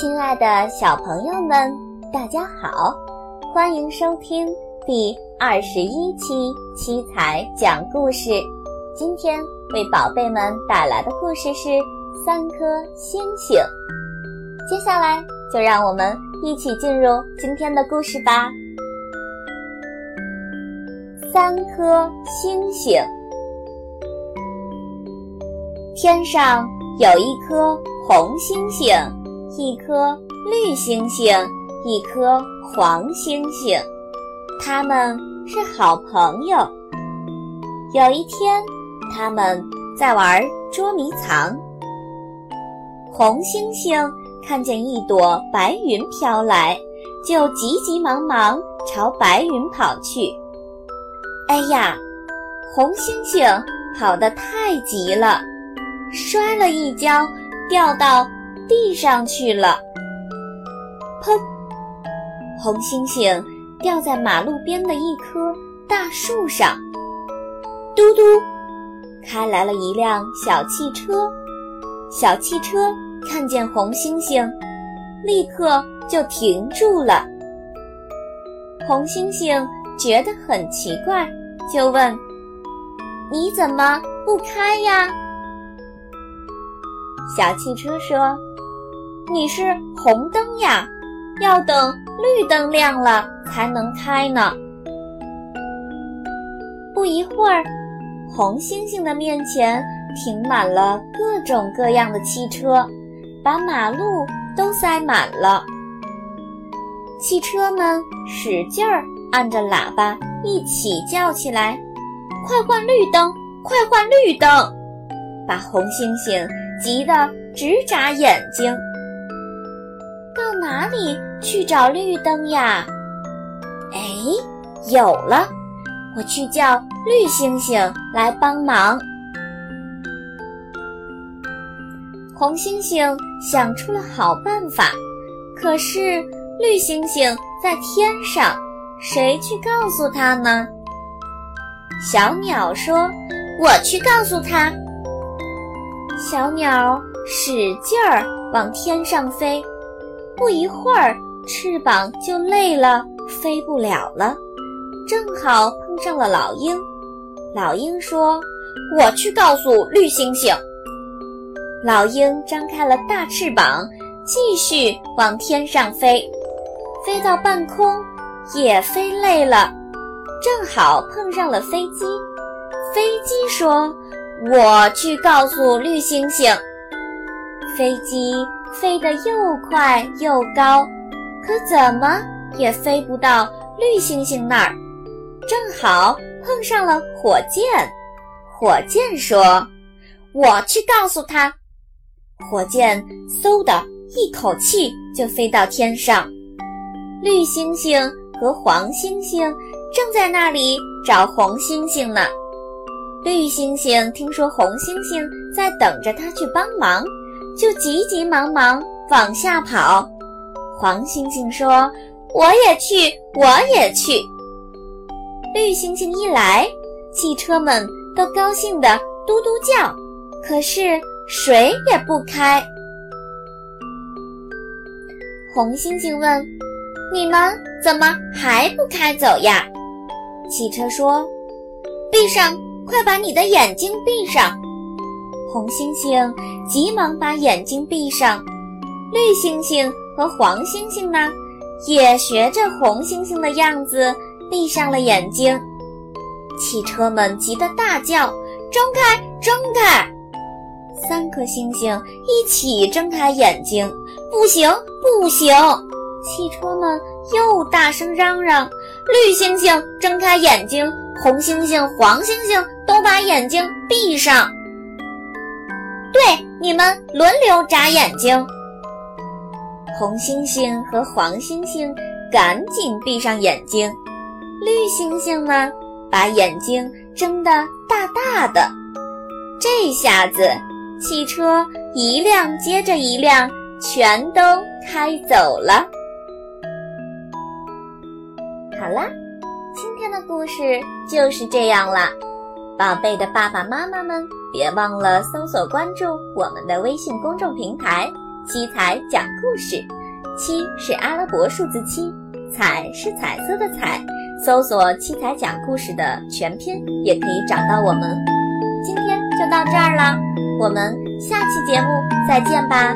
亲爱的小朋友们，大家好，欢迎收听第二十一期七彩讲故事。今天为宝贝们带来的故事是《三颗星星》。接下来就让我们一起进入今天的故事吧。三颗星星，天上有一颗红星星。一颗绿星星，一颗黄星星，他们是好朋友。有一天，他们在玩捉迷藏。红星星看见一朵白云飘来，就急急忙忙朝白云跑去。哎呀，红星星跑得太急了，摔了一跤，掉到。地上去了，砰！红星星掉在马路边的一棵大树上。嘟嘟，开来了一辆小汽车。小汽车看见红星星，立刻就停住了。红星星觉得很奇怪，就问：“你怎么不开呀？”小汽车说。你是红灯呀，要等绿灯亮了才能开呢。不一会儿，红星星的面前停满了各种各样的汽车，把马路都塞满了。汽车们使劲儿按着喇叭，一起叫起来：“快换绿灯！快换绿灯！”把红星星急得直眨眼睛。哪里去找绿灯呀？哎，有了，我去叫绿星星来帮忙。红星星想出了好办法，可是绿星星在天上，谁去告诉他呢？小鸟说：“我去告诉他。”小鸟使劲儿往天上飞。不一会儿，翅膀就累了，飞不了了。正好碰上了老鹰。老鹰说：“我去告诉绿星星。”老鹰张开了大翅膀，继续往天上飞。飞到半空，也飞累了，正好碰上了飞机。飞机说：“我去告诉绿星星。”飞机。飞得又快又高，可怎么也飞不到绿星星那儿。正好碰上了火箭，火箭说：“我去告诉他。”火箭嗖的一口气就飞到天上。绿星星和黄星星正在那里找红星星呢。绿星星听说红星星在等着他去帮忙。就急急忙忙往下跑，黄星星说：“我也去，我也去。”绿星星一来，汽车们都高兴的嘟嘟叫，可是谁也不开。红星星问：“你们怎么还不开走呀？”汽车说：“闭上，快把你的眼睛闭上。”红星星急忙把眼睛闭上，绿星星和黄星星呢，也学着红星星的样子闭上了眼睛。汽车们急得大叫：“睁开，睁开！”三颗星星一起睁开眼睛，不行，不行！汽车们又大声嚷嚷：“绿星星睁开眼睛，红星星、黄星星都把眼睛闭上。”对，你们轮流眨眼睛。红星星和黄星星赶紧闭上眼睛，绿星星呢，把眼睛睁得大大的。这下子，汽车一辆接着一辆，全都开走了。好啦，今天的故事就是这样啦。宝贝的爸爸妈妈们，别忘了搜索关注我们的微信公众平台七彩讲故事，七是阿拉伯数字七，彩是彩色的彩。搜索“七彩讲故事”的全篇，也可以找到我们。今天就到这儿了，我们下期节目再见吧。